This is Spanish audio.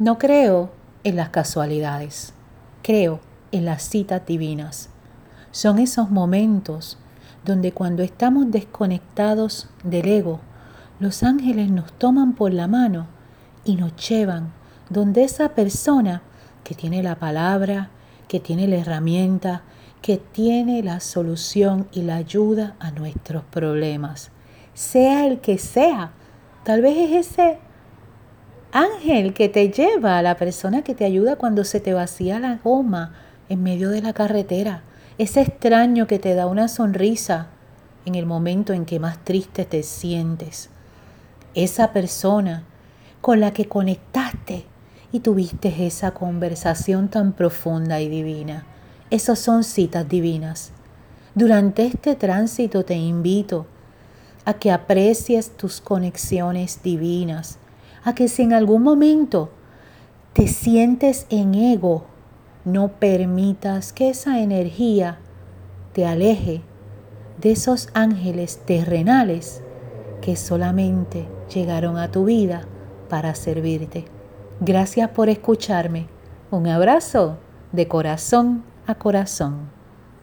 No creo en las casualidades, creo en las citas divinas. Son esos momentos donde cuando estamos desconectados del ego, los ángeles nos toman por la mano y nos llevan donde esa persona que tiene la palabra, que tiene la herramienta, que tiene la solución y la ayuda a nuestros problemas, sea el que sea. Tal vez es ese ángel que te lleva la persona que te ayuda cuando se te vacía la goma en medio de la carretera. Ese extraño que te da una sonrisa en el momento en que más triste te sientes. Esa persona con la que conectaste y tuviste esa conversación tan profunda y divina. Esas son citas divinas. Durante este tránsito te invito a que aprecies tus conexiones divinas, a que si en algún momento te sientes en ego, no permitas que esa energía te aleje de esos ángeles terrenales que solamente llegaron a tu vida para servirte. Gracias por escucharme. Un abrazo de corazón a corazón.